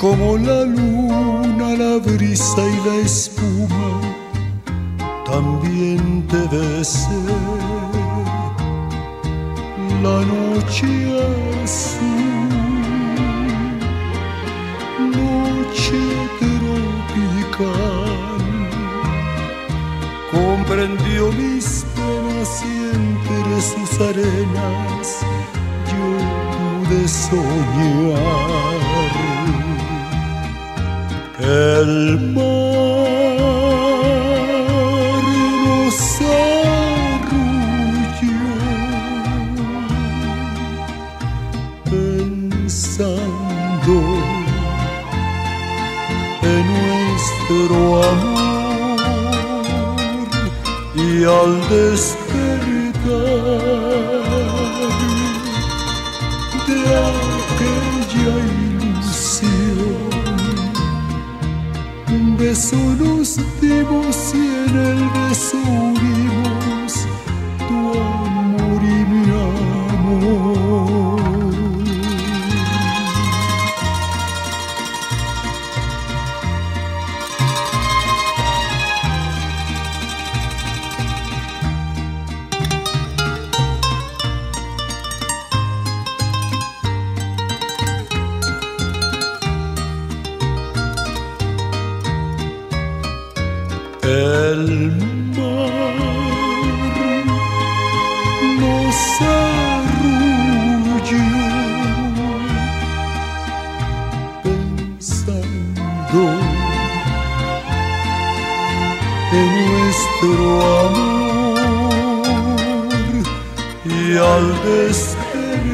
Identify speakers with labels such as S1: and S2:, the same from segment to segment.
S1: como la luna, la brisa y la espuma, también te besé. La noche azul, noche tropical, comprendió mis penas y entre sus arenas yo pude soñar el mar nos arrulló pensando en nuestro amor y al despertar beso nos dimos y en el beso del mar nos
S2: arrulló pensando en nuestro amor y al despertar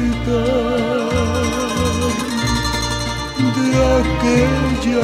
S2: de aquella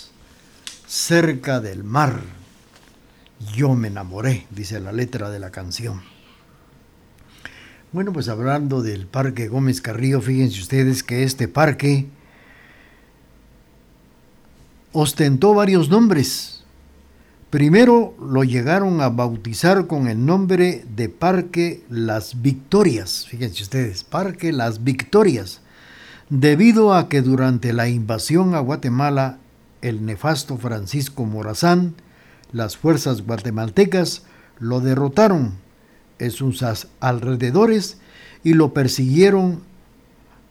S2: cerca del mar. Yo me enamoré, dice la letra de la canción. Bueno, pues hablando del Parque Gómez Carrillo, fíjense ustedes que este parque ostentó varios nombres. Primero lo llegaron a bautizar con el nombre de Parque Las Victorias, fíjense ustedes, Parque Las Victorias, debido a que durante la invasión a Guatemala, el nefasto Francisco Morazán, las fuerzas guatemaltecas lo derrotaron en sus alrededores y lo persiguieron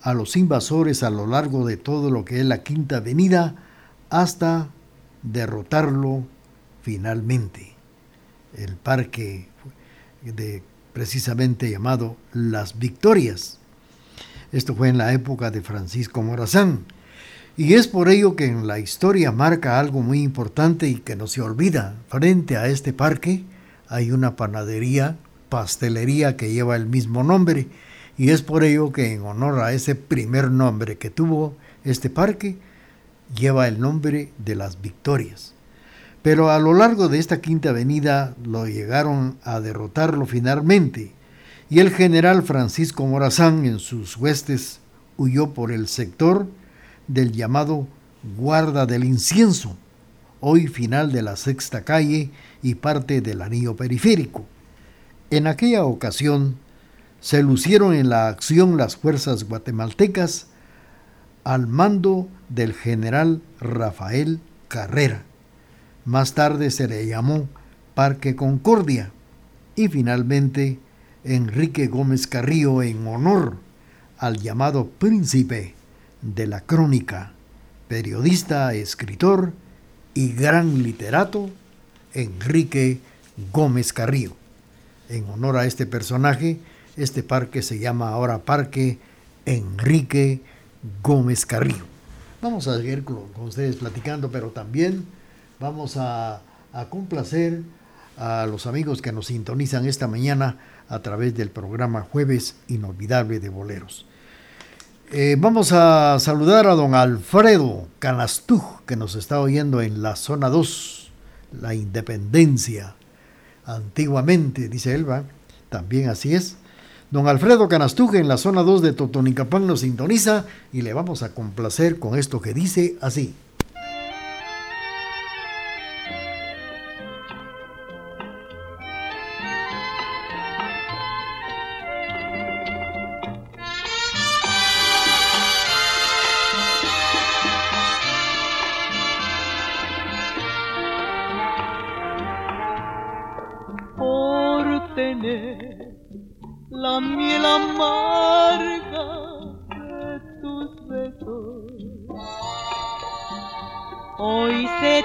S2: a los invasores a lo largo de todo lo que es la Quinta Avenida hasta derrotarlo finalmente el parque de, precisamente llamado Las Victorias. Esto fue en la época de Francisco Morazán. Y es por ello que en la historia marca algo muy importante y que no se olvida. Frente a este parque hay una panadería, pastelería que lleva el mismo nombre. Y es por ello que en honor a ese primer nombre que tuvo este parque, lleva el nombre de las Victorias. Pero a lo largo de esta quinta avenida lo llegaron a derrotarlo finalmente, y el general Francisco Morazán en sus huestes huyó por el sector del llamado Guarda del Incienso, hoy final de la sexta calle y parte del anillo periférico. En aquella ocasión se lucieron en la acción las fuerzas guatemaltecas al mando del general Rafael Carrera más tarde se le llamó Parque Concordia. Y finalmente, Enrique Gómez Carrillo en honor al llamado príncipe de la crónica, periodista, escritor y gran literato, Enrique Gómez Carrillo. En honor a este personaje, este parque se llama ahora Parque Enrique Gómez Carrillo. Vamos a seguir con, ustedes platicando, pero también vamos a, a complacer a los amigos que nos sintonizan esta mañana a través del programa Jueves Inolvidable de Boleros. Eh, vamos a saludar a don Alfredo Canastuj, que nos está oyendo en la zona 2, la Independencia. Antiguamente, dice Elba, también así es. Don Alfredo Canastuj en la zona 2 de Totonicapán nos sintoniza y le vamos a complacer con esto que dice así. tiene la miel amarga de tus besos. Hoy se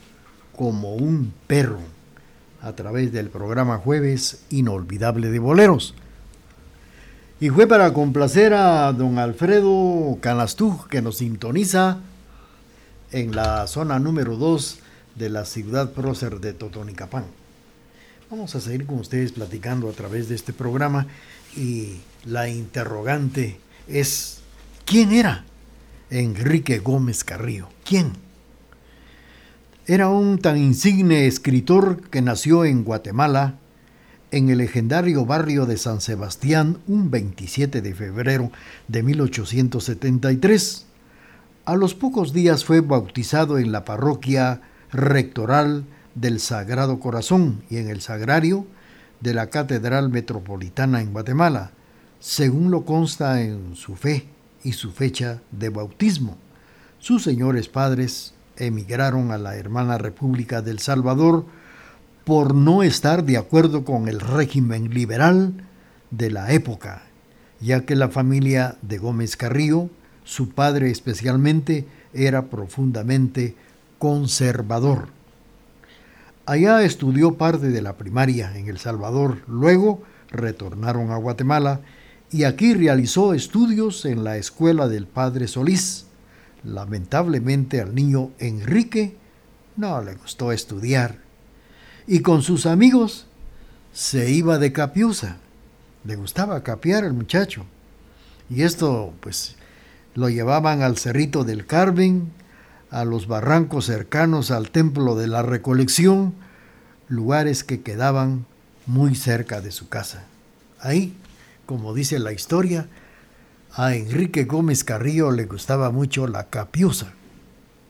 S2: como un perro a través del programa Jueves Inolvidable de Boleros. Y fue para complacer a don Alfredo Canastú, que nos sintoniza en la zona número 2 de la ciudad prócer de Totonicapán. Vamos a seguir con ustedes platicando a través de este programa y la interrogante es, ¿quién era Enrique Gómez Carrillo. ¿Quién? Era un tan insigne escritor que nació en Guatemala, en el legendario barrio de San Sebastián, un 27 de febrero de 1873. A los pocos días fue bautizado en la parroquia rectoral del Sagrado Corazón y en el sagrario de la Catedral Metropolitana en Guatemala, según lo consta en su fe y su fecha de bautismo. Sus señores padres emigraron a la hermana República del Salvador por no estar de acuerdo con el régimen liberal de la época, ya que la familia de Gómez Carrillo, su padre especialmente, era profundamente conservador. Allá estudió parte de la primaria en El Salvador, luego retornaron a Guatemala y aquí realizó estudios en la escuela del padre Solís. Lamentablemente al niño Enrique no le gustó estudiar y con sus amigos se iba de capiusa. Le gustaba capiar al muchacho. Y esto pues lo llevaban al Cerrito del Carmen, a los barrancos cercanos al Templo de la Recolección, lugares que quedaban muy cerca de su casa. Ahí, como dice la historia, a Enrique Gómez Carrillo le gustaba mucho la capiusa.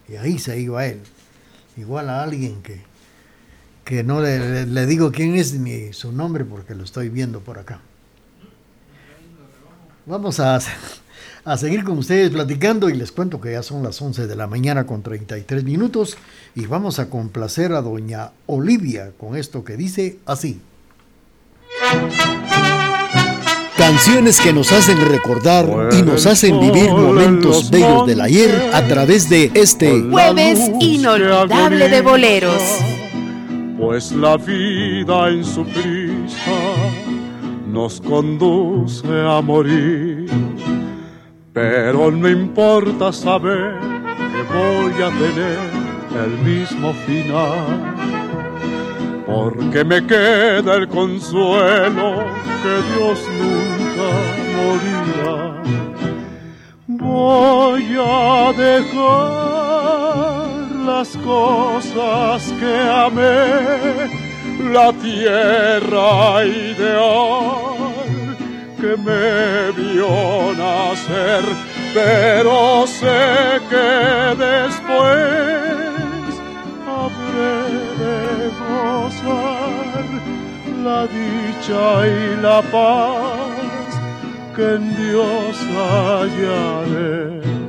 S2: Y ahí se iba él. Igual a alguien que, que no le, le digo quién es ni su nombre porque lo estoy viendo por acá. Vamos a a seguir con ustedes platicando y les cuento que ya son las 11 de la mañana con 33 minutos y vamos a complacer a doña Olivia con esto que dice así. Canciones que nos hacen recordar y nos hacen vivir momentos bellos del ayer a través de este
S3: jueves inolvidable de boleros.
S4: Pues la vida en su prisa nos conduce a morir pero no importa saber que voy a tener el mismo final, porque me queda el consuelo que Dios nunca morirá. Voy a dejar las cosas que amé, la tierra ideal que me vio nacer, pero sé que después gozar la dicha y la paz que en Dios hallaré.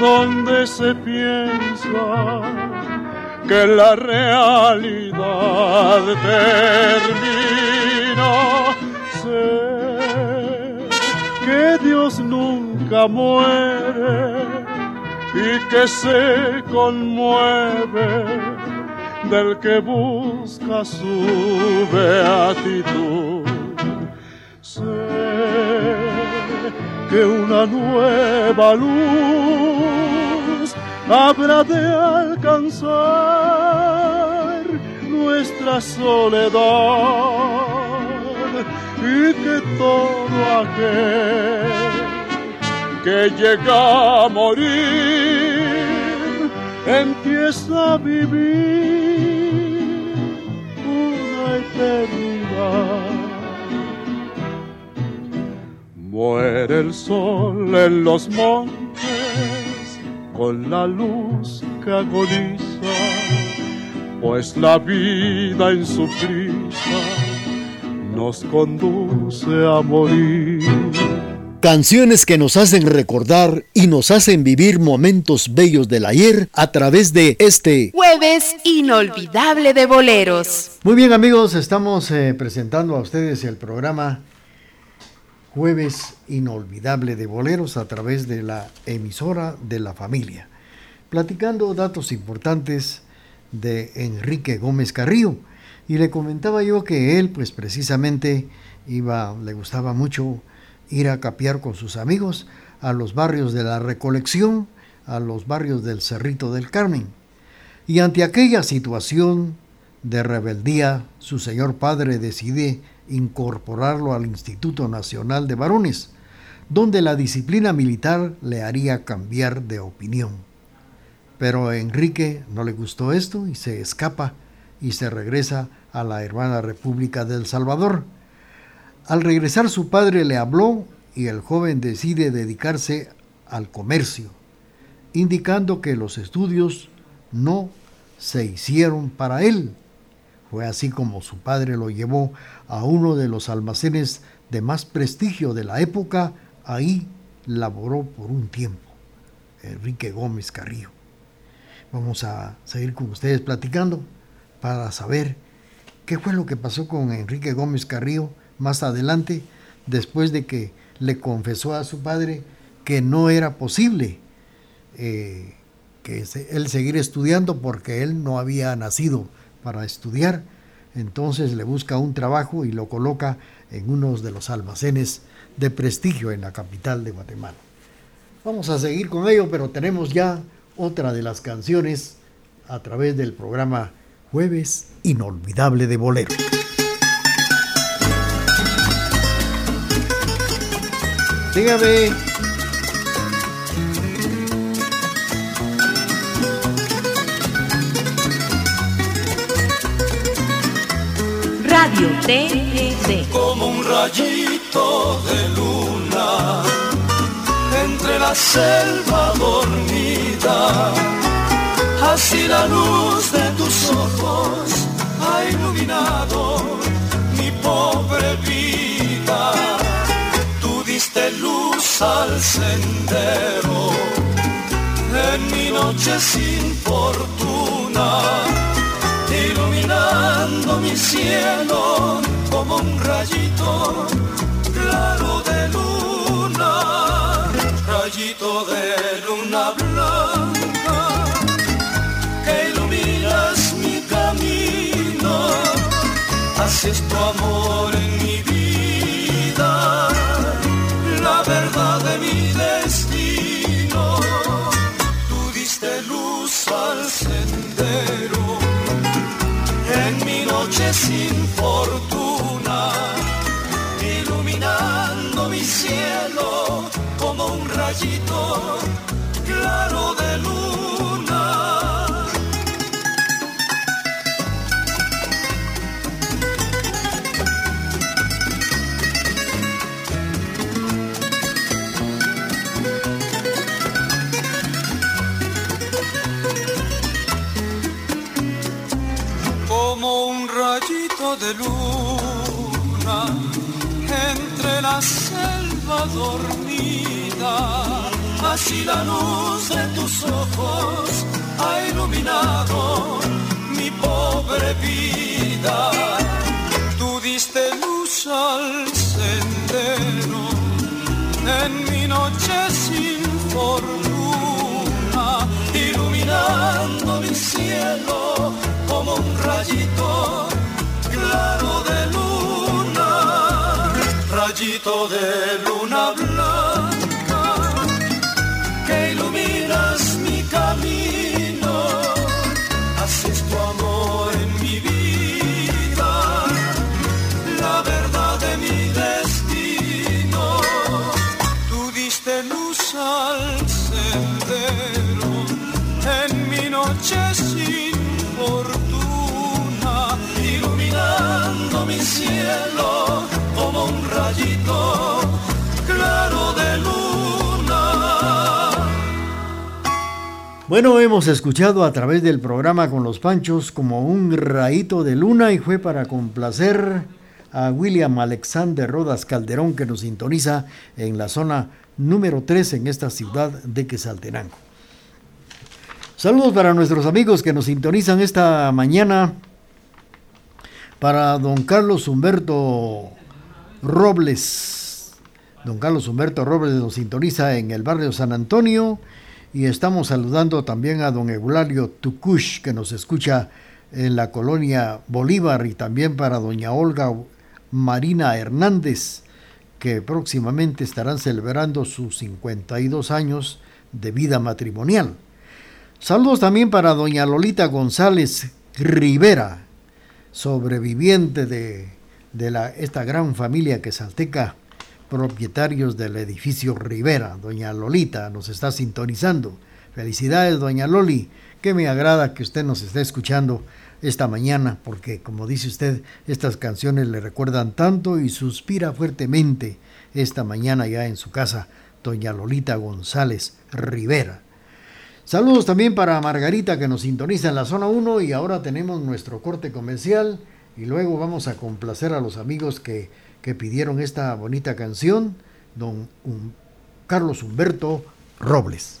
S4: Donde se piensa que la realidad termina. Sé que Dios nunca muere y que se conmueve del que busca su beatitud. Sé que una nueva luz habrá de alcanzar nuestra soledad y que todo aquel que llega a morir empieza a vivir una eternidad. Muere el sol en los montes con la luz que agoniza, pues la vida en su prisa nos conduce a morir.
S2: Canciones que nos hacen recordar y nos hacen vivir momentos bellos del ayer a través de este
S3: jueves inolvidable de boleros.
S2: Muy bien amigos, estamos eh, presentando a ustedes el programa jueves inolvidable de boleros a través de la emisora de la familia, platicando datos importantes de Enrique Gómez Carrillo. Y le comentaba yo que él, pues precisamente, iba, le gustaba mucho ir a capear con sus amigos a los barrios de la Recolección, a los barrios del Cerrito del Carmen. Y ante aquella situación de rebeldía, su señor padre decide incorporarlo al Instituto Nacional de Varones, donde la disciplina militar le haría cambiar de opinión. Pero a Enrique no le gustó esto y se escapa y se regresa a la hermana República del Salvador. Al regresar su padre le habló y el joven decide dedicarse al comercio, indicando que los estudios no se hicieron para él fue así como su padre lo llevó a uno de los almacenes de más prestigio de la época, ahí laboró por un tiempo, Enrique Gómez Carrillo. Vamos a seguir con ustedes platicando para saber qué fue lo que pasó con Enrique Gómez Carrillo más adelante, después de que le confesó a su padre que no era posible eh, que él seguir estudiando porque él no había nacido para estudiar. Entonces le busca un trabajo y lo coloca en uno de los almacenes de prestigio en la capital de Guatemala. Vamos a seguir con ello, pero tenemos ya otra de las canciones a través del programa Jueves Inolvidable de Bolero. Dígame.
S3: Radio TGD.
S5: Como un rayito de luna entre la selva dormida. Así la luz de tus ojos ha iluminado mi pobre vida. Tú diste luz al sendero en mi noche sin fortuna iluminando mi cielo como un rayito claro de luna, rayito de luna blanca que iluminas mi camino, haces tu amor sin fortuna, iluminando mi cielo como un rayito claro de luna entre la selva dormida. Así la luz de tus ojos ha iluminado mi pobre vida. Tú diste luz al sendero en mi noche sin fortuna, iluminando mi cielo como un rayito claro de luna, rayito de luna blanca, cielo como un rayito claro de luna.
S2: Bueno, hemos escuchado a través del programa con los Panchos como un rayito de luna y fue para complacer a William Alexander Rodas Calderón que nos sintoniza en la zona número 3 en esta ciudad de Quesaltenango. Saludos para nuestros amigos que nos sintonizan esta mañana para don Carlos Humberto Robles. Don Carlos Humberto Robles nos sintoniza en el barrio San Antonio y estamos saludando también a don Eulario Tucush que nos escucha en la colonia Bolívar y también para doña Olga Marina Hernández que próximamente estarán celebrando sus 52 años de vida matrimonial. Saludos también para doña Lolita González Rivera, sobreviviente de, la, esta gran familia que salteca, propietarios del edificio Rivera. Doña Lolita nos está sintonizando. Felicidades, doña Loli, que me agrada que usted nos esté escuchando esta mañana, porque como dice usted, estas canciones le recuerdan tanto y suspira fuertemente esta mañana ya en su casa, doña Lolita González Rivera. Saludos también para Margarita que nos sintoniza en la zona 1 y ahora tenemos nuestro corte comercial y luego vamos a complacer a los amigos que, pidieron esta bonita canción, don Carlos Humberto Robles.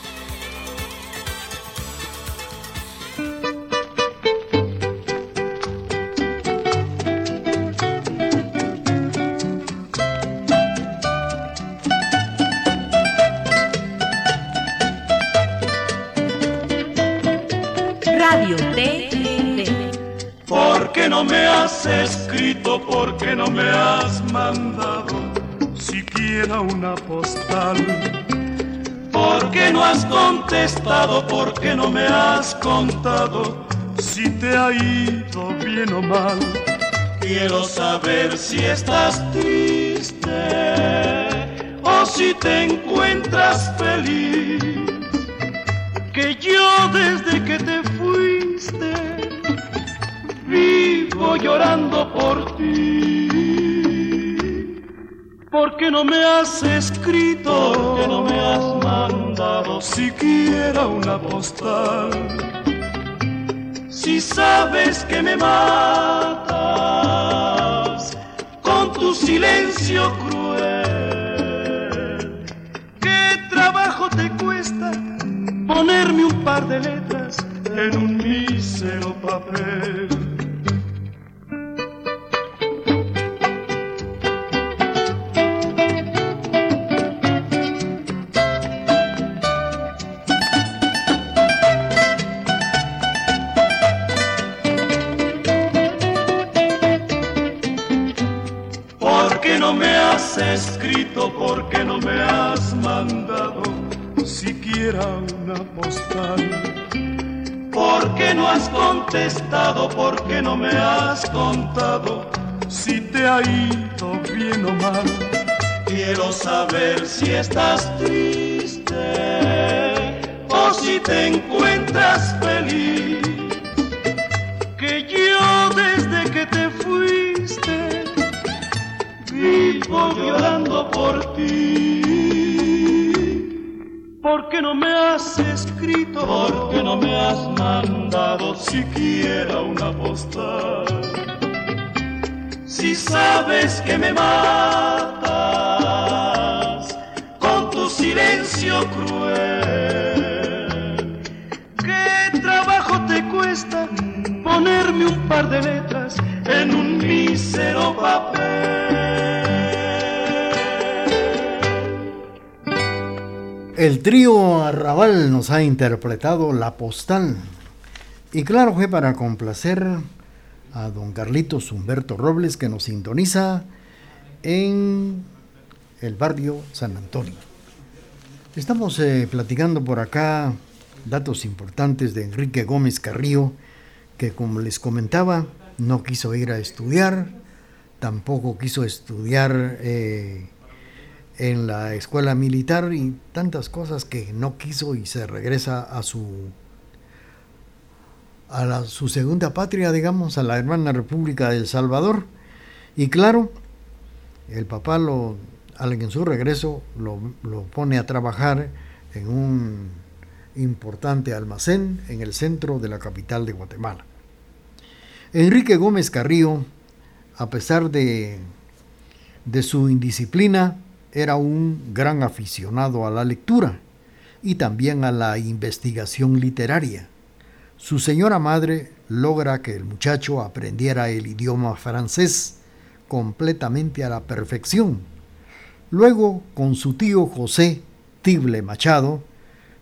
S6: ¿Por qué no me has mandado siquiera una postal? ¿Por qué no has contestado? ¿Por qué no me has contado si te ha ido bien o mal? Quiero saber si estás triste o si te encuentras feliz. Que yo desde que te vivo llorando por ti. ¿Por qué no me has escrito? ¿Por qué no me has mandado siquiera una postal? Si sabes que me matas con tu silencio cruel, ¿qué trabajo te cuesta ponerme un par de letras en un mísero papel? Contestado? ¿Por qué no me has contado si te ha ido bien o mal? Quiero saber si estás triste o si te encuentras feliz. Que yo desde que te fuiste vivo llorando por ti. ¿Por qué no me has escrito? ¿Por qué no me has mandado siquiera una postal? Si sabes que me matas con tu silencio cruel, ¿qué trabajo te cuesta ponerme un par de letras en un mísero papel?
S2: El trío Arrabal nos ha interpretado La Postal. Y claro, fue para complacer a don Carlitos Humberto Robles que nos sintoniza en el barrio San Antonio. Estamos eh, platicando por acá datos importantes de Enrique Gómez Carrillo, que como les comentaba, no quiso ir a estudiar, tampoco quiso estudiar eh, en la escuela militar y tantas cosas que no quiso y se regresa a su a su segunda patria, digamos, a la hermana República de El Salvador. Y claro, el papá lo, en su regreso lo, lo pone a trabajar en un importante almacén en el centro de la capital de Guatemala. Enrique Gómez Carrillo, a pesar de, de su indisciplina, era un gran aficionado a la lectura y también a la investigación literaria. Su señora madre logra que el muchacho aprendiera el idioma francés completamente a la perfección. Luego, con su tío José Tible Machado,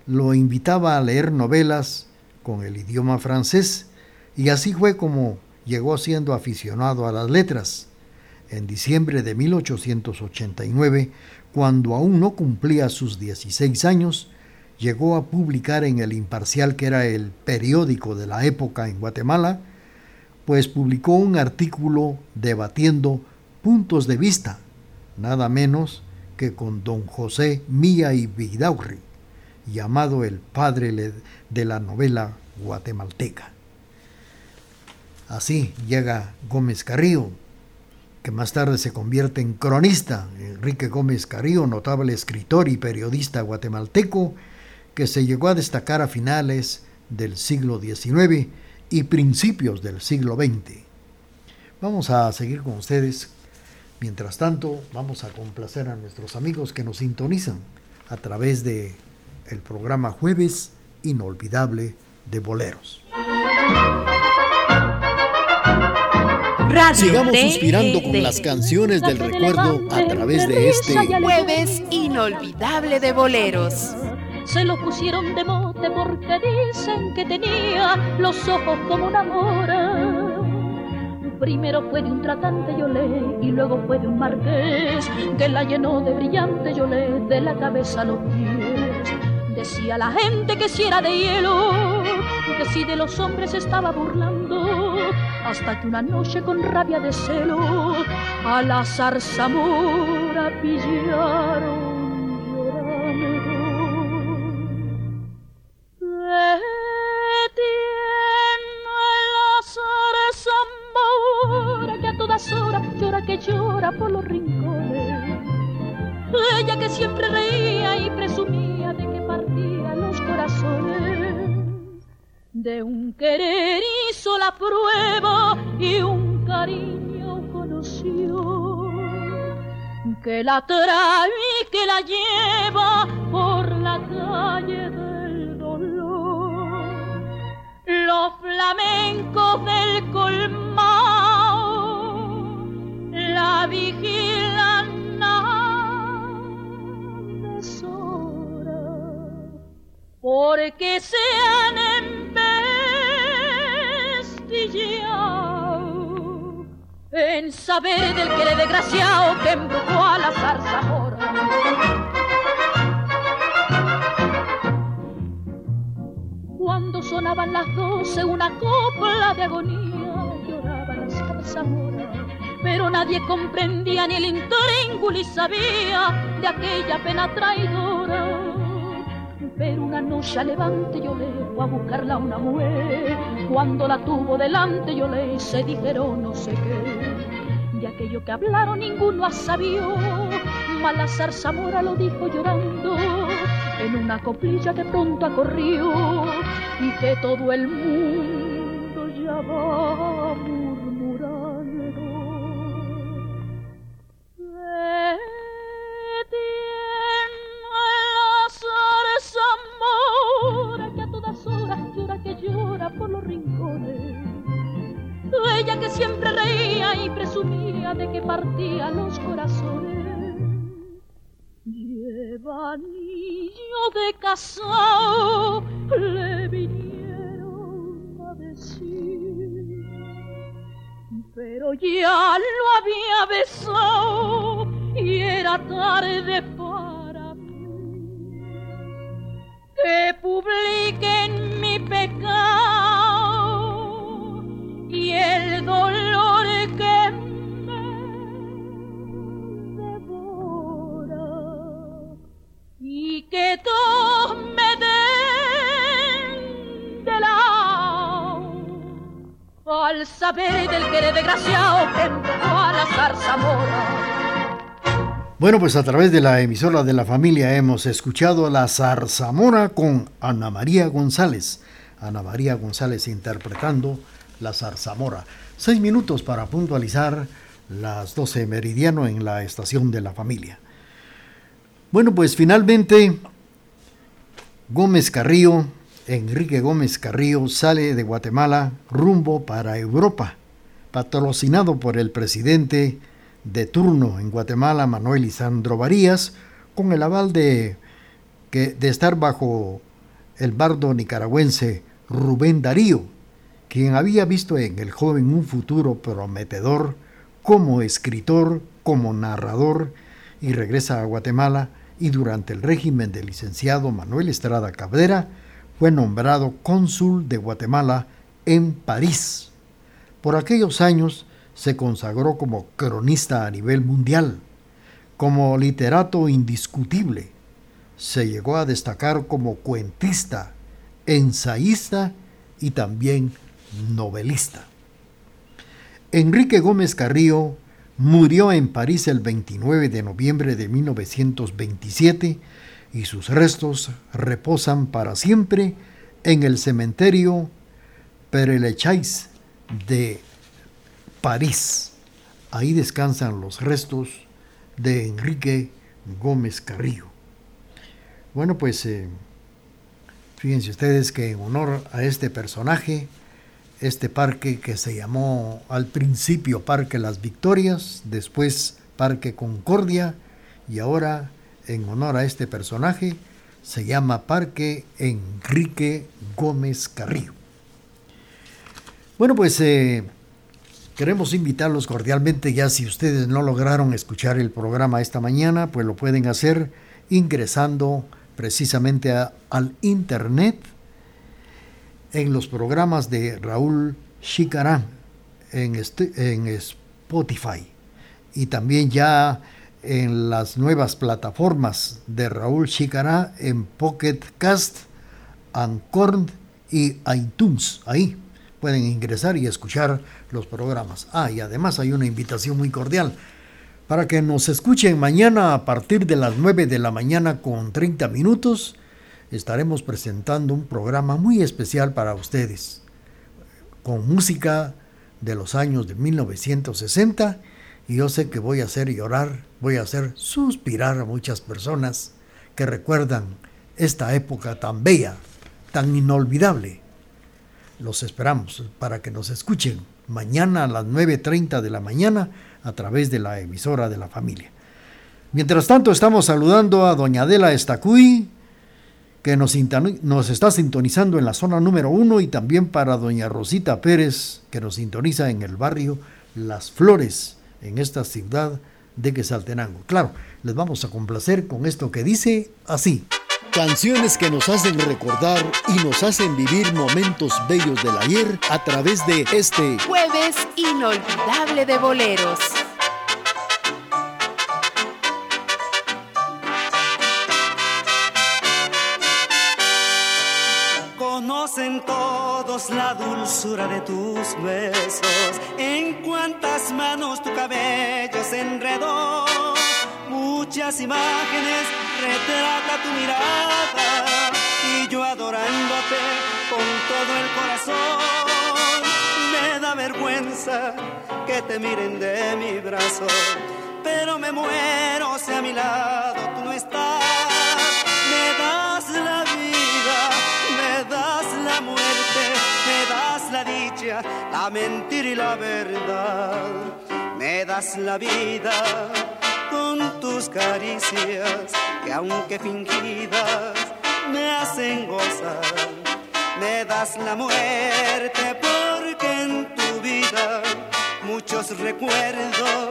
S2: lo invitaba a leer novelas con el idioma francés y así fue como llegó siendo aficionado a las letras en diciembre de 1889, cuando aún no cumplía sus 16 años, llegó a publicar en El Imparcial, que era el periódico de la época en Guatemala, pues publicó un artículo debatiendo puntos de vista, nada menos que con don José Mía y Vidaurri, llamado el padre de la novela guatemalteca. Así llega Gómez Carrillo más tarde se convierte en cronista, Enrique Gómez Carrillo, notable escritor y periodista guatemalteco, que se llegó a destacar a finales del siglo XIX y principios del siglo XX. Vamos a seguir con ustedes. Mientras tanto, vamos a complacer a nuestros amigos que nos sintonizan a través de el programa Jueves Inolvidable de Boleros. Sigamos suspirando con las canciones del recuerdo a través de este
S3: Jueves Inolvidable de Boleros
S7: se lo pusieron de mote porque dicen que tenía los ojos como una mora. Primero fue de un tratante Yolé y luego fue de un marqués que la llenó de brillante Yolé de la cabeza a los pies. Decía la gente que si era de hielo, que si de los hombres estaba burlando, hasta que una noche con rabia de celo a la zarzamora pillaron llora que llora por los rincones. Ella que siempre reía y presumía de que partía los corazones. De un querer hizo la prueba y un cariño conoció. Que la trae y que la lleva por la calle del dolor. Los flamencos del colmado la vigilan deshora porque se en saber del que le desgraciado que embrujó a la zarzamora. Cuando sonaban las doce una copla de agonía lloraba la zarzamora pero nadie comprendía ni el intríngulis sabía de aquella pena traidora. Pero una noche levante yo le fue a buscarla una mujer, cuando la tuvo delante yo le se dijeron no sé qué. Aquello que hablaron ninguno ha sabido, Malazar Zamora lo dijo llorando, en una coplilla que pronto acorrió y que todo el mundo ya va le vinieron a decir. Pero ya lo había besado y era tarde para mí. Que publiquen al saber del que desgraciado que empujó a la zarzamora
S2: bueno, pues a través de la emisora de la familia hemos escuchado la zarzamora con Ana María González. Ana María González interpretando la zarzamora. Seis minutos para puntualizar las 12 meridiano en la estación de la familia. Bueno, pues finalmente Gómez Carrillo, Enrique Gómez Carrillo sale de Guatemala rumbo para Europa, patrocinado por el presidente de turno en Guatemala, Manuel Isandro Varías, con el aval de, que, de estar bajo el bardo nicaragüense Rubén Darío, quien había visto en el joven un futuro prometedor como escritor, como narrador, y regresa a Guatemala y durante el régimen del licenciado Manuel Estrada Cabrera fue nombrado cónsul de Guatemala en París. Por aquellos años se consagró como cronista a nivel mundial, como literato indiscutible. Se llegó a destacar como cuentista, ensayista y también novelista. Enrique Gómez Carrillo murió en París el 29 de noviembre de 1927 y sus restos reposan para siempre en el cementerio Père Lachaise de París. Ahí descansan los restos de Enrique Gómez Carrillo. Bueno, pues eh, fíjense ustedes que en honor a este personaje, este parque que se llamó al principio Parque Las Victorias, después Parque Concordia y ahora en honor a este personaje se llama Parque Enrique Gómez Carrillo. Bueno, pues eh, queremos invitarlos cordialmente, ya si ustedes no lograron escuchar el programa esta mañana, pues lo pueden hacer ingresando precisamente al internet en los programas de Raúl Chicarán en, este, en Spotify y también ya en las nuevas plataformas de Raúl Chicará en Pocket Cast, Ancorn y iTunes. Ahí pueden ingresar y escuchar los programas. Ah, y además hay una invitación muy cordial para que nos escuchen mañana a partir de las 9 de la mañana con 30 minutos. Estaremos presentando un programa muy especial para ustedes, con música de los años de 1960 y yo sé que voy a hacer llorar, voy a hacer suspirar a muchas personas que recuerdan esta época tan bella, tan inolvidable. Los esperamos para que nos escuchen mañana a las 9.30 de la mañana a través de la emisora de la familia. Mientras tanto, estamos saludando a doña Adela Estacuy, que nos, nos, está sintonizando en la zona número uno, y también para doña Rosita Pérez, que nos sintoniza en el barrio Las Flores, en esta ciudad de Quesaltenango. Claro, les vamos a complacer con esto que dice así.
S8: Canciones que nos hacen recordar y nos hacen vivir momentos bellos del ayer a través de este
S6: jueves inolvidable de boleros.
S9: Conocen todos la dulzura de tus besos, en cuántas manos tu cabello se enredó. Muchas imágenes retrata tu mirada y yo adorándote con todo el corazón. Me da vergüenza que te miren de mi brazo, pero me muero si a mi lado tú no estás. La mentira y la verdad. Me das la vida con tus caricias, que aunque fingidas, me hacen gozar. Me das la muerte porque en tu vida muchos recuerdos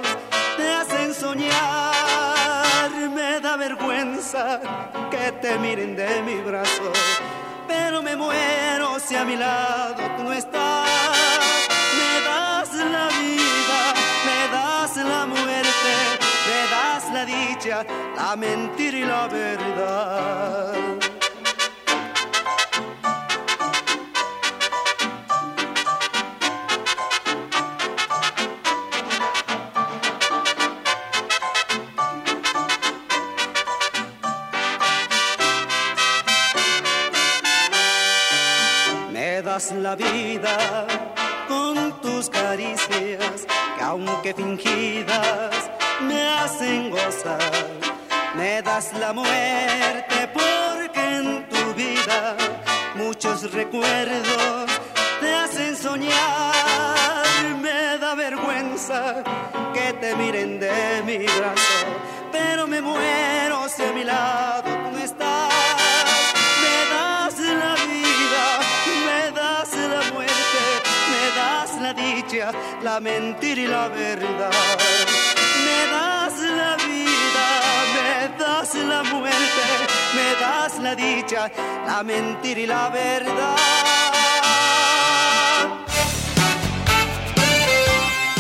S9: te hacen soñar. Me da vergüenza que te miren de mi brazo pero me muero si a mi lado tú no estás. Me das la vida, me das la muerte, me das la dicha, la mentira y la verdad. la vida con tus caricias que aunque fingidas me hacen gozar. Me das la muerte porque en tu vida muchos recuerdos te hacen soñar. Me da vergüenza que te miren de mi brazo, pero me muero si a mi lado estás. La mentira y la verdad. Me das la vida, me das la muerte, me das la dicha, la mentira y la verdad.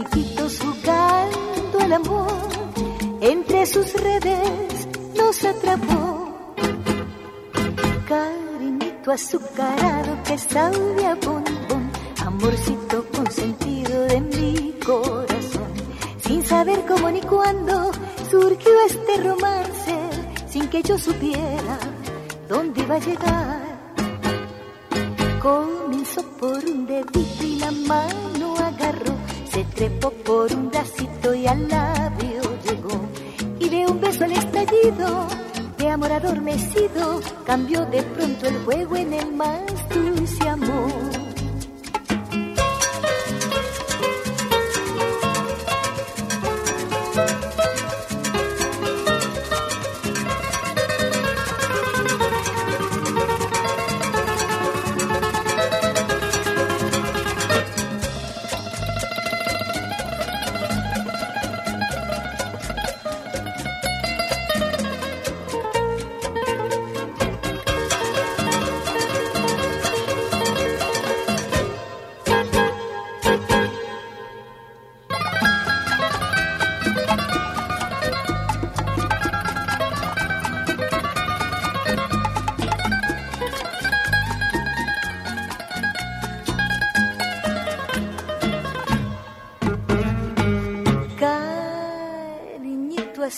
S10: Amiguitos jugando al amor. Entre sus redes nos atrapó. Cariñito azucarado que sabía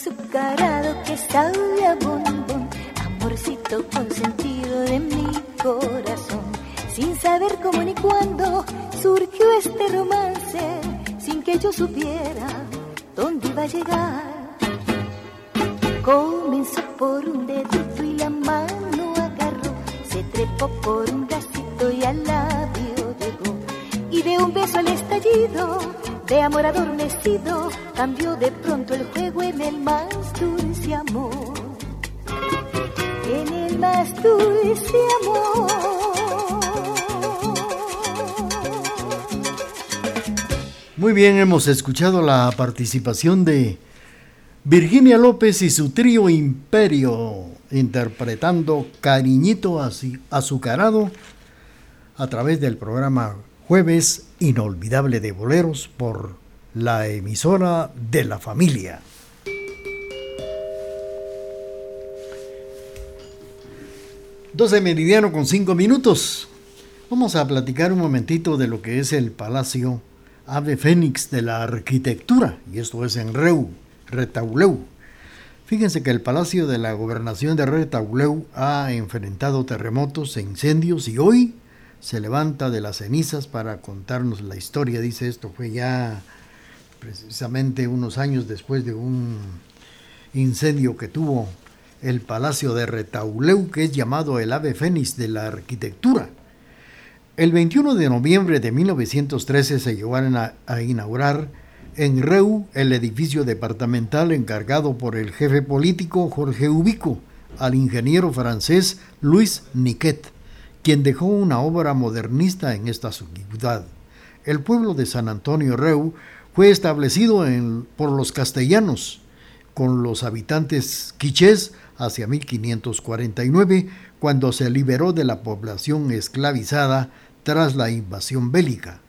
S10: azucarado que sabe a bombón, amorcito consentido de mi corazón. Sin saber cómo ni cuándo surgió este romance, sin que yo supiera dónde iba a llegar. Comenzó por un dedito y la mano agarró, se trepó por un bracito y al labio llegó. Y de un beso al estallido, de amor adormecido, cambió de pronto el juego en el más dulce amor. En el más dulce amor.
S2: Muy bien, hemos escuchado la participación de Virginia López y su trío Imperio, interpretando Cariñito Azucarado a través del programa Jueves Inolvidable de Boleros por la emisora de la familia. Doce meridiano con cinco minutos. Vamos a platicar un momentito de lo que es el Palacio Ave Fénix de la Arquitectura, y esto es en Reu, Retauleu. Fíjense que el Palacio de la Gobernación de Retauleu ha enfrentado terremotos e incendios y hoy se levanta de las cenizas para contarnos la historia. Dice esto, fue ya precisamente unos años después de un incendio que tuvo el Palacio de Retauleu, que es llamado el ave fénix de la arquitectura. El 21 de noviembre de 1913 se llevaron a, inaugurar en Reu el edificio departamental encargado por el jefe político Jorge Ubico al ingeniero francés Louis Niquet, quien dejó una obra modernista en esta ciudad. El pueblo de San Antonio Reu fue establecido por los castellanos, con los habitantes quichés hacia 1549, cuando se liberó de la población esclavizada tras la invasión bélica.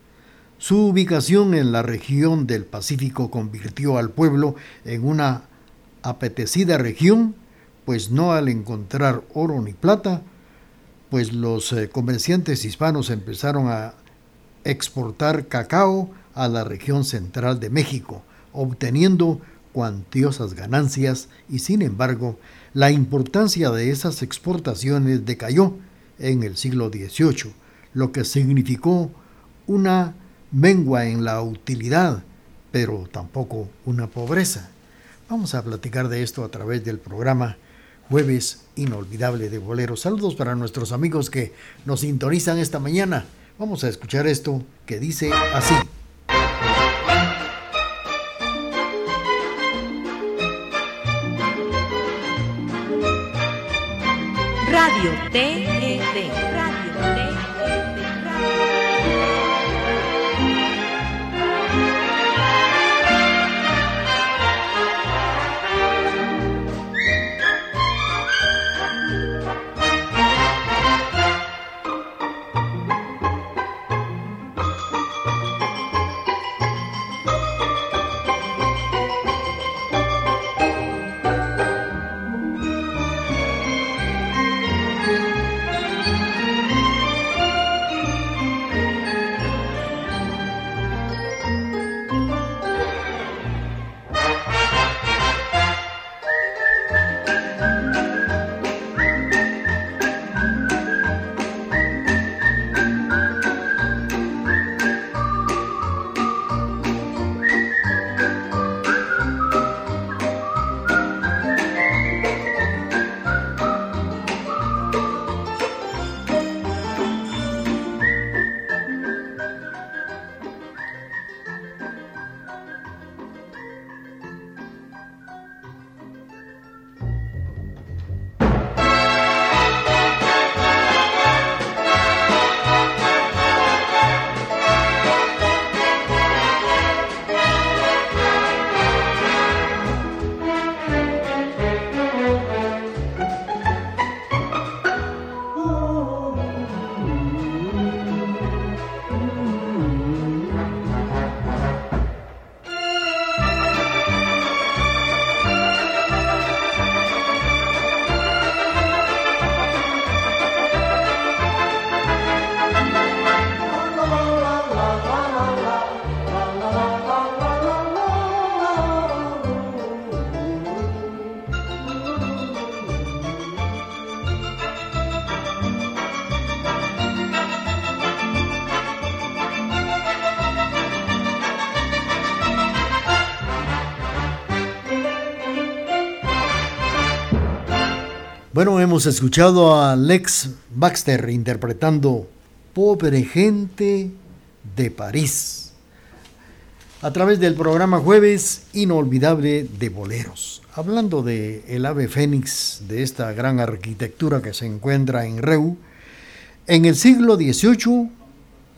S2: Su ubicación en la región del Pacífico convirtió al pueblo en una apetecida región, pues no al encontrar oro ni plata, pues los eh, comerciantes hispanos empezaron a exportar cacao, a la región central de México, obteniendo cuantiosas ganancias y sin embargo la importancia de esas exportaciones decayó en el siglo XVIII, lo que significó una mengua en la utilidad, pero tampoco una pobreza. Vamos a platicar de esto a través del programa Jueves Inolvidable de Boleros. Saludos para nuestros amigos que nos sintonizan esta mañana. Vamos a escuchar esto que dice así.
S3: Radio TED.
S2: Bueno, hemos escuchado a Lex Baxter interpretando Pobre Gente de París a través del programa Jueves Inolvidable de Boleros. Hablando de el ave fénix, de esta gran arquitectura que se encuentra en Reu, en el siglo XVIII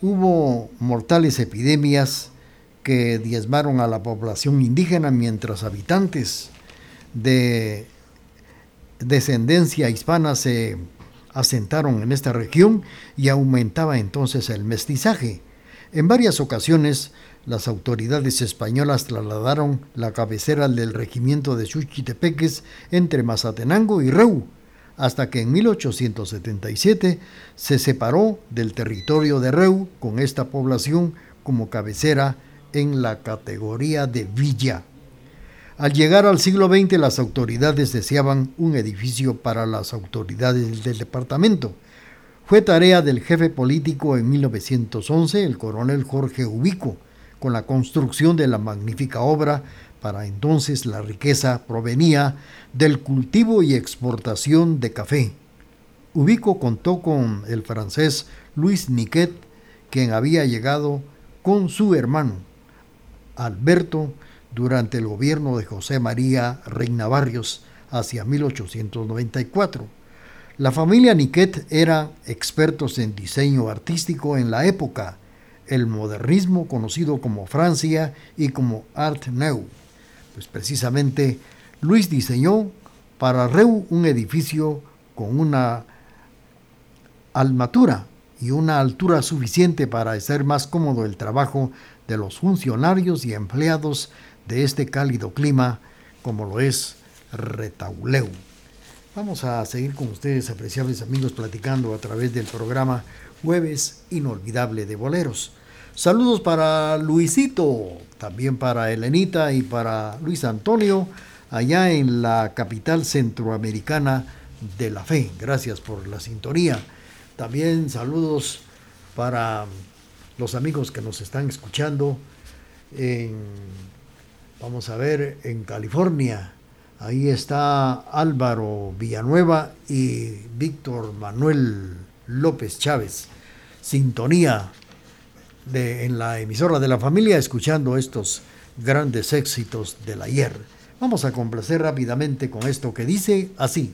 S2: hubo mortales epidemias que diezmaron a la población indígena mientras habitantes de descendencia hispana se asentaron en esta región y aumentaba entonces el mestizaje. En varias ocasiones, las autoridades españolas trasladaron la cabecera del regimiento de Chuchitepeques entre Mazatenango y Reu, hasta que en 1877 se separó del territorio de Reu con esta población como cabecera en la categoría de villa. Al llegar al siglo XX, las autoridades deseaban un edificio para las autoridades del departamento. Fue tarea del jefe político en 1911, el coronel Jorge Ubico, con la construcción de la magnífica obra. Para entonces la riqueza provenía del cultivo y exportación de café. Ubico contó con el francés Luis Niquet, quien había llegado con su hermano, Alberto, durante el gobierno de José María Reina Barrios hacia 1894. La familia Niquet era expertos en diseño artístico en la época, el modernismo conocido como Francia y como Art Nouveau. Pues precisamente Luis diseñó para Reu un edificio con una almatura y una altura suficiente para hacer más cómodo el trabajo de los funcionarios y empleados de este cálido clima como lo es Retauleu. Vamos a seguir con ustedes, apreciables amigos, platicando a través del programa Jueves Inolvidable de Boleros. Saludos para Luisito, también para Elenita y para Luis Antonio, allá en la capital centroamericana de la fe. Gracias por la sintonía. También saludos para los amigos que nos están escuchando en Vamos a ver, en California, ahí está Álvaro Villanueva y Víctor Manuel López Chávez. Sintonía en la emisora de la familia escuchando estos grandes éxitos del ayer. Vamos a complacer rápidamente con esto que dice así.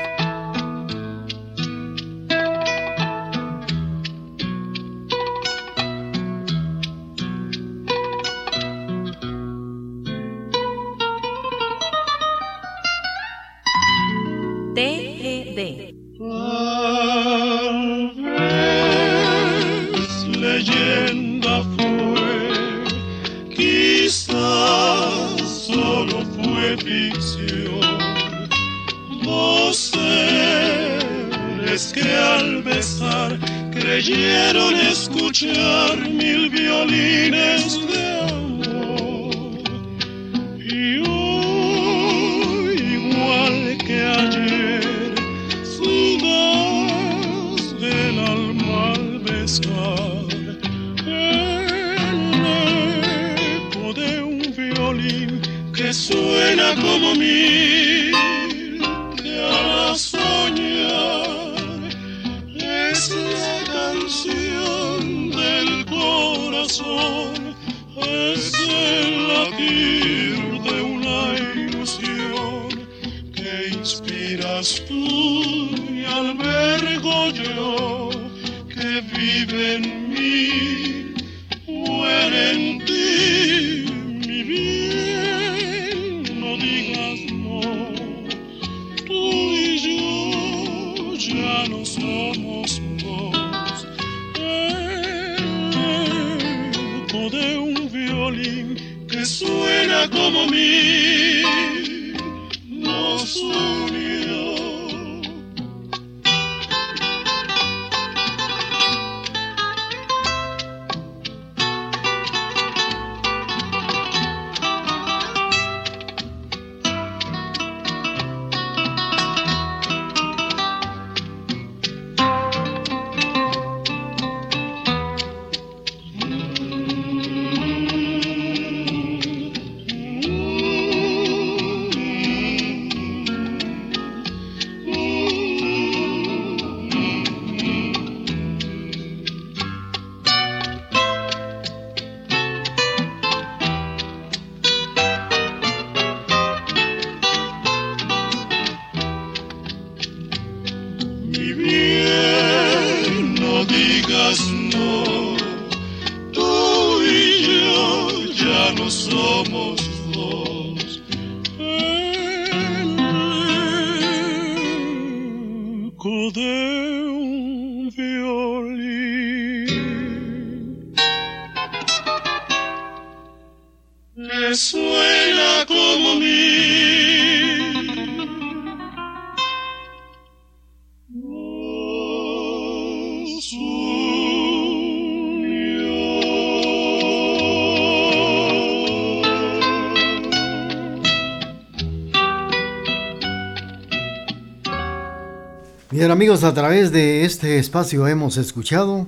S2: Amigos, a través de este espacio hemos escuchado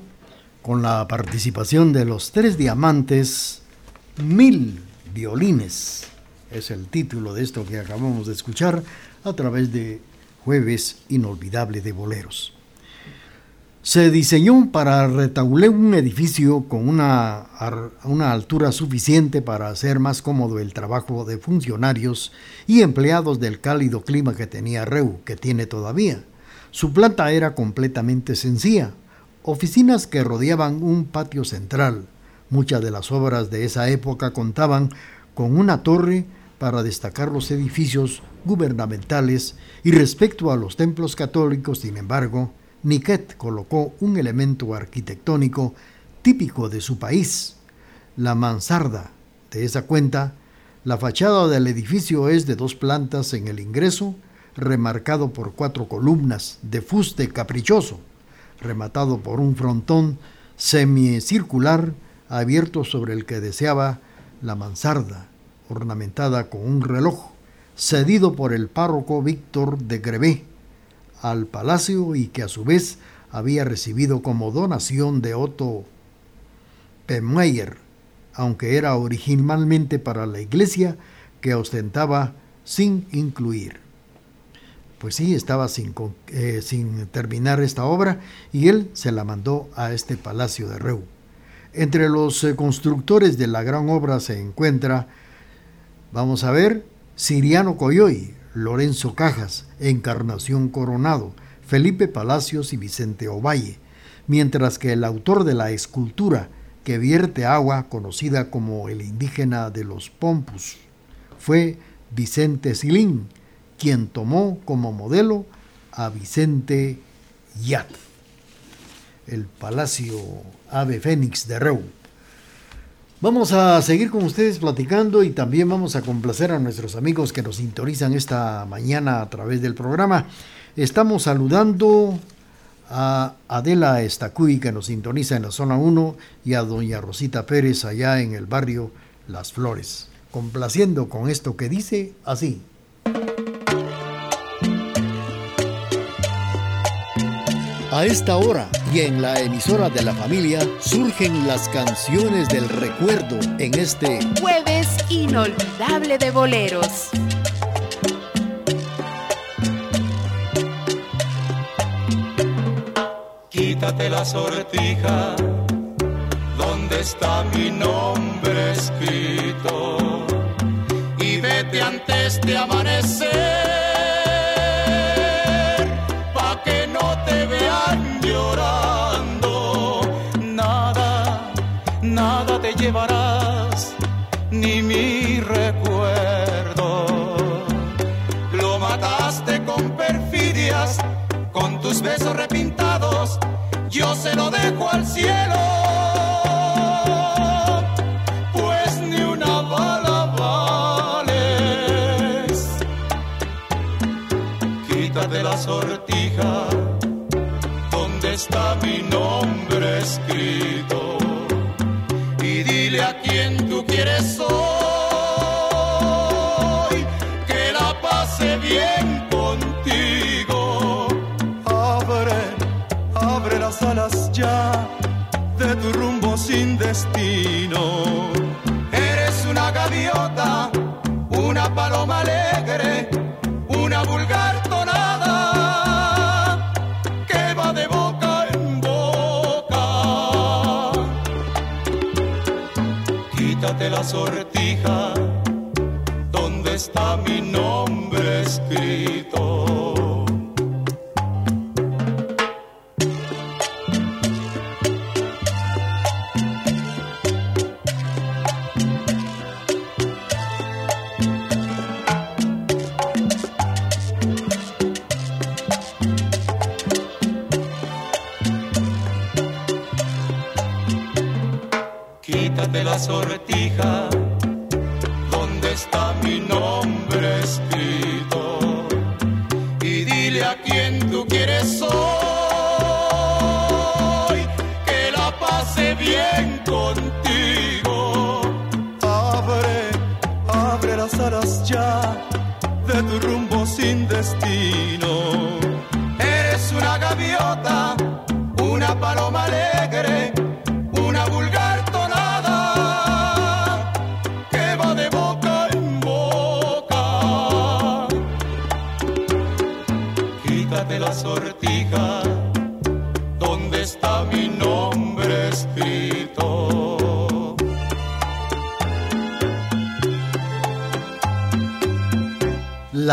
S2: con la participación de los tres diamantes Mil violines. Es el título de esto que acabamos de escuchar a través de Jueves Inolvidable de Boleros. Se diseñó para retaular un edificio con una, una altura suficiente para hacer más cómodo el trabajo de funcionarios y empleados del cálido clima que tenía Reu, que tiene todavía. Su planta era completamente sencilla, oficinas que rodeaban un patio central, Muchas de las obras de esa época contaban con una torre para destacar los edificios gubernamentales y respecto a los templos católicos, sin embargo, Niquet colocó un elemento arquitectónico típico de su país, la mansarda. De esa cuenta, la fachada del edificio es de dos plantas en el ingreso, remarcado por cuatro columnas de fuste caprichoso, rematado por un frontón semicircular abierto sobre el que deseaba la mansarda, ornamentada con un reloj, cedido por el párroco Víctor de Grevé al palacio y que a su vez había recibido como donación de Otto Pemmeyer, aunque era originalmente para la iglesia que ostentaba sin incluir. Pues sí, estaba sin, eh, sin terminar esta obra y él se la mandó a este palacio de Reu. Entre los eh, constructores de la gran obra se encuentra, vamos a ver, Siriano Coyoy, Lorenzo Cajas, Encarnación Coronado, Felipe Palacios y Vicente Ovalle, mientras que el autor de la escultura que vierte agua, conocida como el indígena de los Pompus, fue Vicente Silín, quien tomó como modelo a Vicente Yat el Palacio Ave Fénix de Reu. Vamos a seguir con ustedes platicando y también vamos a complacer a nuestros amigos que nos sintonizan esta mañana a través del programa. Estamos saludando a Adela Estacuy que nos sintoniza en la zona 1 y a doña Rosita Pérez allá en el barrio Las Flores, complaciendo con esto que dice así.
S11: A esta hora y en la emisora de la familia surgen las canciones del recuerdo en este
S8: jueves inolvidable de boleros.
S12: Quítate la sortija, donde está mi nombre escrito, y vete antes de amanecer llevarás ni mi recuerdo. Lo mataste con perfidias, con tus besos repintados, yo se lo dejo al cielo. La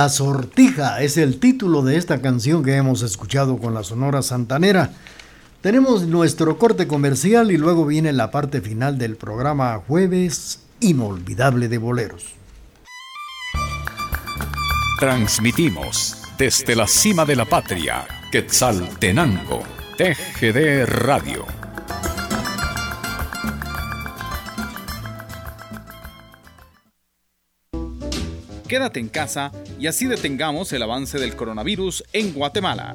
S12: La sortija
S2: es el título de esta canción que hemos escuchado con la Sonora Santanera. Tenemos nuestro corte comercial y luego viene la parte final del programa Jueves Inolvidable de Boleros.
S13: Transmitimos desde la cima de la patria, Quetzaltenango, TGD Radio.
S14: Quédate en casa y así detengamos el avance del coronavirus en Guatemala.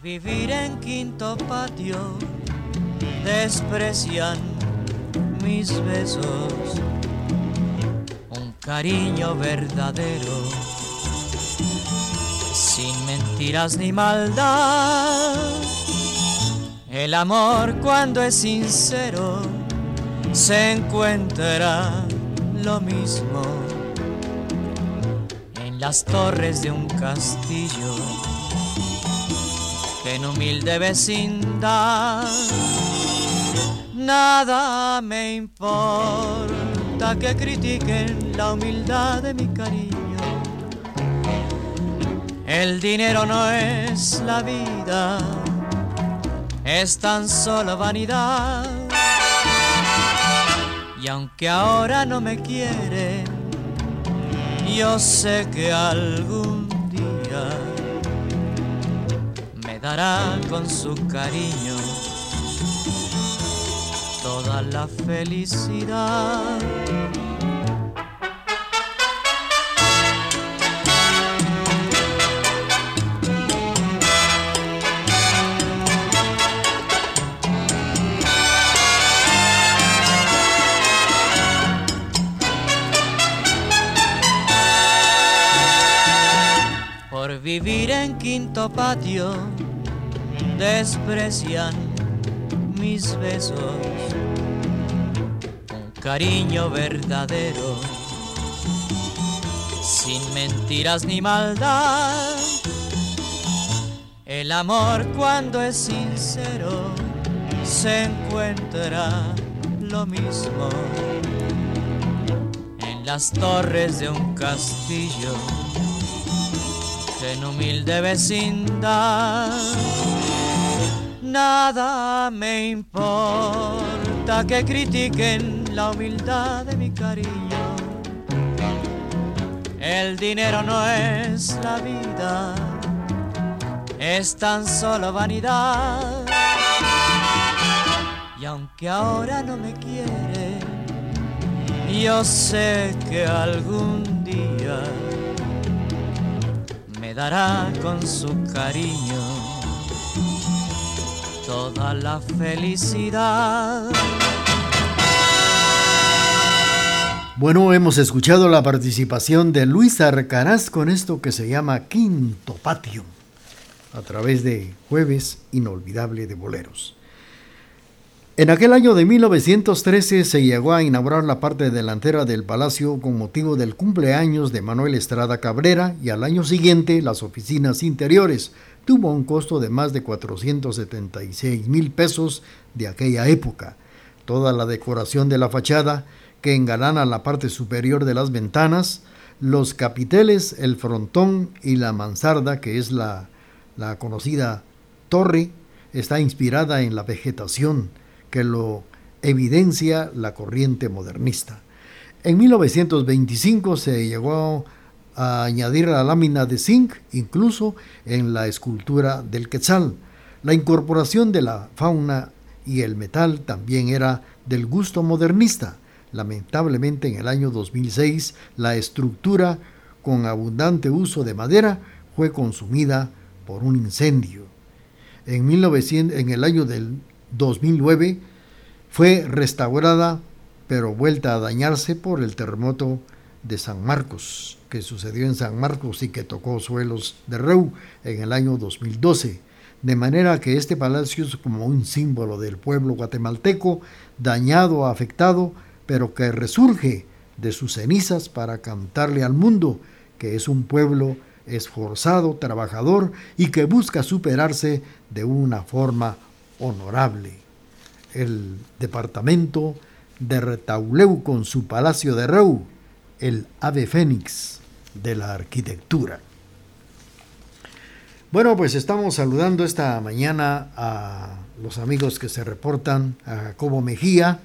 S15: vivir en quinto patio desprecian mis besos, un cariño verdadero, sin mentiras ni maldad. El amor cuando es sincero se encuentra lo mismo en las torres de un castillo en humilde vecindad. Nada me importa que critiquen la humildad de mi cariño. El dinero no es la vida, es tan solo vanidad. Y aunque ahora no me quieren, yo sé que algún día dará con su cariño la felicidad. Por vivir en quinto patio desprecian mis besos, cariño verdadero, sin mentiras ni maldad. El amor cuando es sincero se encuentra lo mismo en las torres de un castillo en humilde vecindad Nada me importa que critiquen la humildad de mi cariño. El dinero no es la vida, es tan solo vanidad. Y aunque ahora no me quiere, yo sé que algún día me dará con su cariño toda la felicidad.
S2: Bueno, hemos escuchado la participación de Luis Arcaraz con esto que se llama Quinto Patio, a través de Jueves Inolvidable de Boleros. En aquel año de 1913 se llegó a inaugurar la parte delantera del palacio con motivo del cumpleaños de Manuel Estrada Cabrera y al año siguiente las oficinas interiores, tuvo un costo de más de 476 mil pesos de aquella época. Toda la decoración de la fachada, que engalana la parte superior de las ventanas, los capiteles, el frontón y la mansarda, que es la, la conocida torre, está inspirada en la vegetación que lo evidencia la corriente modernista. En 1925 se llegó a añadir la lámina de zinc incluso en la escultura del quetzal. La incorporación de la fauna y el metal también era del gusto modernista. Lamentablemente en el año 2006 la estructura con abundante uso de madera fue consumida por un incendio. En, 1900, en el año del 2009 fue restaurada pero vuelta a dañarse por el terremoto de San Marcos, que sucedió en San Marcos y que tocó suelos de Reu en el año 2012. De manera que este palacio es como un símbolo del pueblo guatemalteco, dañado, afectado, pero que resurge de sus cenizas para cantarle al mundo que es un pueblo esforzado, trabajador y que busca superarse de una forma honorable. El departamento de Retauleu con su palacio de Reu, el ave fénix de la arquitectura. Bueno, pues estamos saludando esta mañana a los amigos que se reportan, a Jacobo Mejía,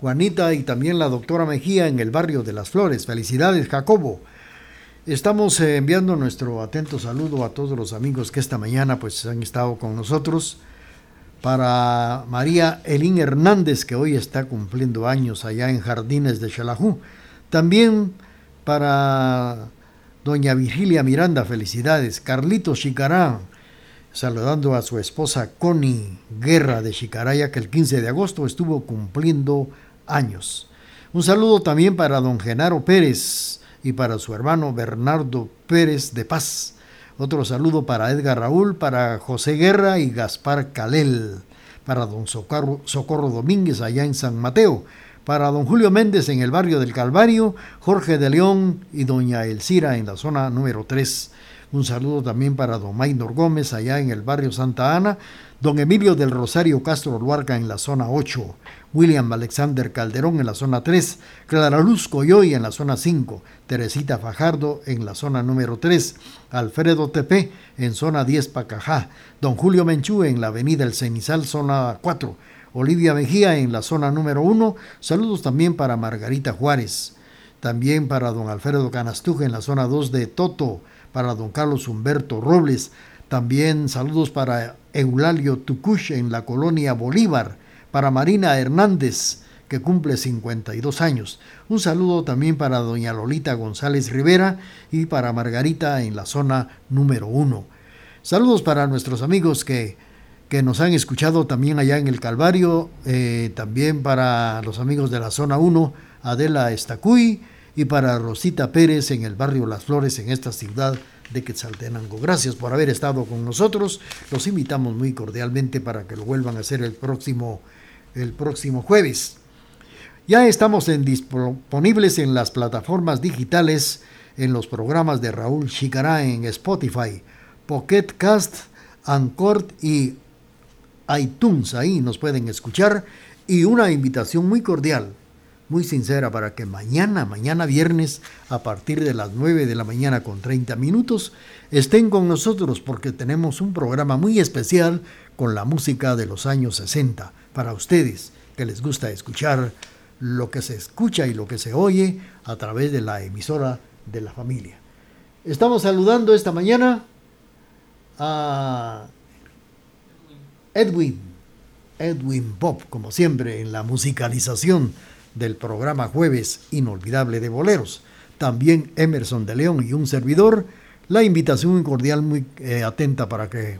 S2: Juanita y también la doctora Mejía en el barrio de las Flores. Felicidades, Jacobo. Estamos eh, enviando nuestro atento saludo a todos los amigos que esta mañana pues han estado con nosotros. Para María Elín Hernández, que hoy está cumpliendo años allá en Jardines de Xelajú. También para doña Virgilia Miranda, felicidades. Carlito Chicará, saludando a su esposa Connie Guerra de Chicaraya, que el 15 de agosto estuvo cumpliendo. Un saludo también para don Genaro Pérez, y para su hermano Bernardo Pérez de Paz. Otro saludo para Edgar Raúl, para José Guerra y Gaspar Calel, para don Socorro, Socorro Domínguez allá en San Mateo, para don Julio Méndez en el barrio del Calvario, Jorge de León y doña Elcira en la zona número 3. Un saludo también para don Maynor Gómez allá en el barrio Santa Ana, don Emilio del Rosario Castro Luarca en la zona 8, William Alexander Calderón en la zona 3, Clara Luz Coyoy en la zona 5, Teresita Fajardo en la zona número 3, Alfredo Tepe en zona 10 Pacajá, Don Julio Menchú en la avenida El Cenizal, zona 4, Olivia Mejía en la zona número 1, saludos también para Margarita Juárez, también para don Alfredo Canastuja en la zona 2 de Toto, para don Carlos Humberto Robles, también saludos para Eulalio Tucush en la colonia Bolívar, para Marina Hernández, que cumple 52 años. Un saludo también para doña Lolita González Rivera y para Margarita en la zona número 1. Saludos para nuestros amigos que, que, nos han escuchado también allá en el Calvario, eh, también para los amigos de la zona 1, Adela Estacuy, y para Rosita Pérez en el barrio Las Flores, en esta ciudad de Quetzaltenango. Gracias por haber estado con nosotros. Los invitamos muy cordialmente para que lo vuelvan a hacer el próximo el próximo jueves. Ya estamos en disponibles en las plataformas digitales, en los programas de Raúl Chicará en Spotify, Pocket Cast, Anchor y iTunes. Ahí nos pueden escuchar. Y una invitación muy cordial, muy sincera, para que mañana, mañana viernes, a partir de las 9 de la mañana con 30 minutos, estén con nosotros porque tenemos un programa muy especial con la música de los años 60 para ustedes que les gusta escuchar lo que se escucha y lo que se oye a través de la emisora de la familia. Estamos saludando esta mañana a Edwin, Edwin Pop, como siempre, en la musicalización del programa Jueves Inolvidable de Boleros. También Emerson de León y un servidor. La invitación cordial, muy eh, atenta para que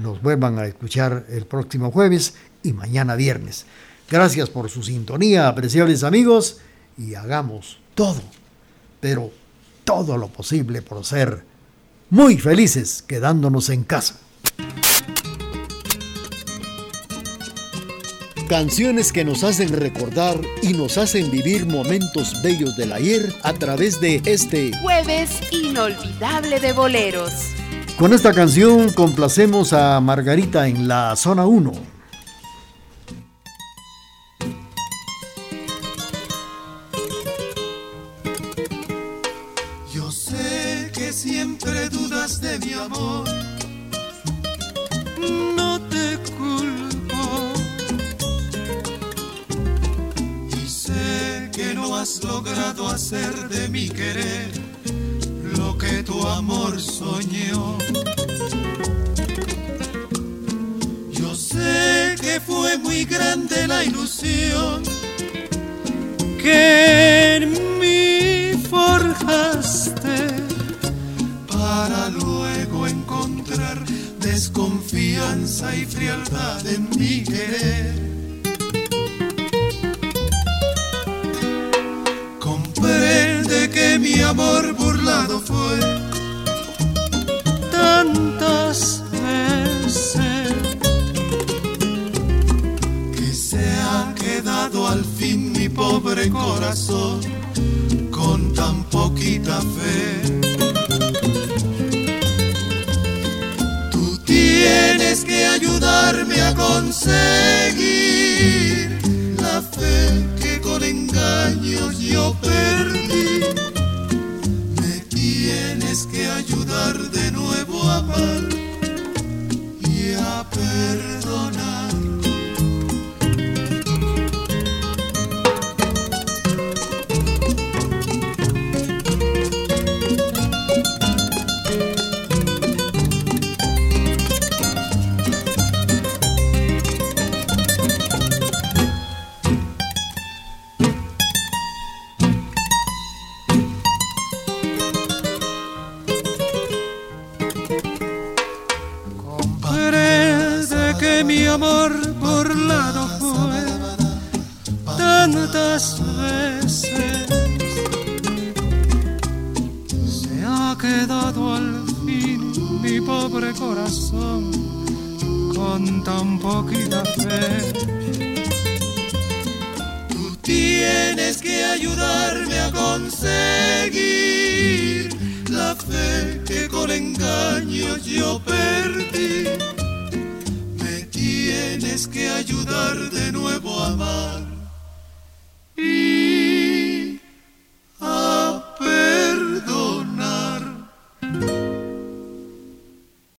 S2: nos vuelvan a escuchar el próximo jueves y mañana viernes. Gracias por su sintonía, apreciables amigos, y hagamos todo, pero todo lo posible por ser muy felices quedándonos en casa.
S8: Canciones que nos hacen recordar y nos hacen vivir momentos bellos del ayer a través de este
S6: jueves inolvidable de boleros.
S2: Con esta canción complacemos a Margarita en la zona 1.
S4: no te culpo.
S16: Logrado hacer de mi querer lo que tu amor soñó. Yo sé que fue muy grande la ilusión que en mí forjaste para luego encontrar desconfianza y frialdad en mi querer. Amor burlado fue tantas veces que se ha quedado al fin mi pobre corazón con tan poquita fe. Tú tienes que ayudarme a conseguir